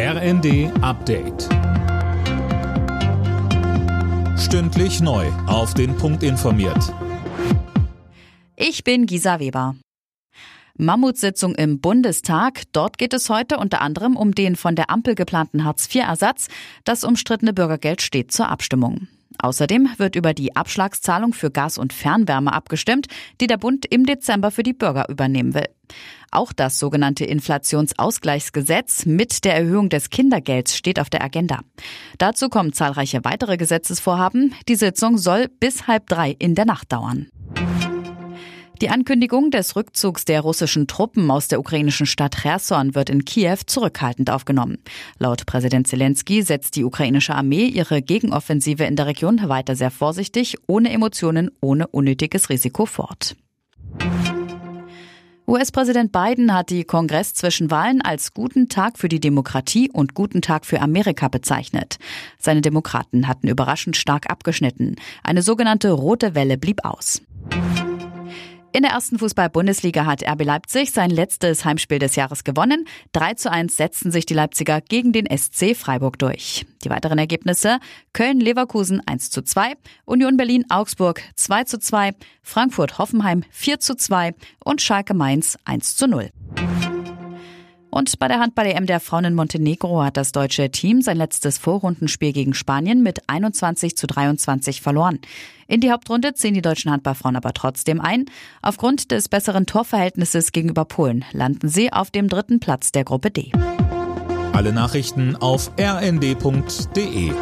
RND Update. Stündlich neu. Auf den Punkt informiert. Ich bin Gisa Weber. Mammutsitzung im Bundestag. Dort geht es heute unter anderem um den von der Ampel geplanten Hartz-IV-Ersatz. Das umstrittene Bürgergeld steht zur Abstimmung. Außerdem wird über die Abschlagszahlung für Gas- und Fernwärme abgestimmt, die der Bund im Dezember für die Bürger übernehmen will. Auch das sogenannte Inflationsausgleichsgesetz mit der Erhöhung des Kindergelds steht auf der Agenda. Dazu kommen zahlreiche weitere Gesetzesvorhaben. Die Sitzung soll bis halb drei in der Nacht dauern. Die Ankündigung des Rückzugs der russischen Truppen aus der ukrainischen Stadt Cherson wird in Kiew zurückhaltend aufgenommen. Laut Präsident Zelensky setzt die ukrainische Armee ihre Gegenoffensive in der Region weiter sehr vorsichtig, ohne Emotionen, ohne unnötiges Risiko fort. US-Präsident Biden hat die Kongress-Zwischenwahlen als guten Tag für die Demokratie und guten Tag für Amerika bezeichnet. Seine Demokraten hatten überraschend stark abgeschnitten. Eine sogenannte rote Welle blieb aus. In der ersten Fußball-Bundesliga hat RB Leipzig sein letztes Heimspiel des Jahres gewonnen. 3 zu 1 setzten sich die Leipziger gegen den SC Freiburg durch. Die weiteren Ergebnisse Köln-Leverkusen 1 zu 2, Union Berlin-Augsburg 2 zu 2, Frankfurt-Hoffenheim 4 zu 2 und Schalke-Mainz 1 zu 0. Und bei der Handball-EM der Frauen in Montenegro hat das deutsche Team sein letztes Vorrundenspiel gegen Spanien mit 21 zu 23 verloren. In die Hauptrunde ziehen die deutschen Handballfrauen aber trotzdem ein. Aufgrund des besseren Torverhältnisses gegenüber Polen landen sie auf dem dritten Platz der Gruppe D. Alle Nachrichten auf rnd.de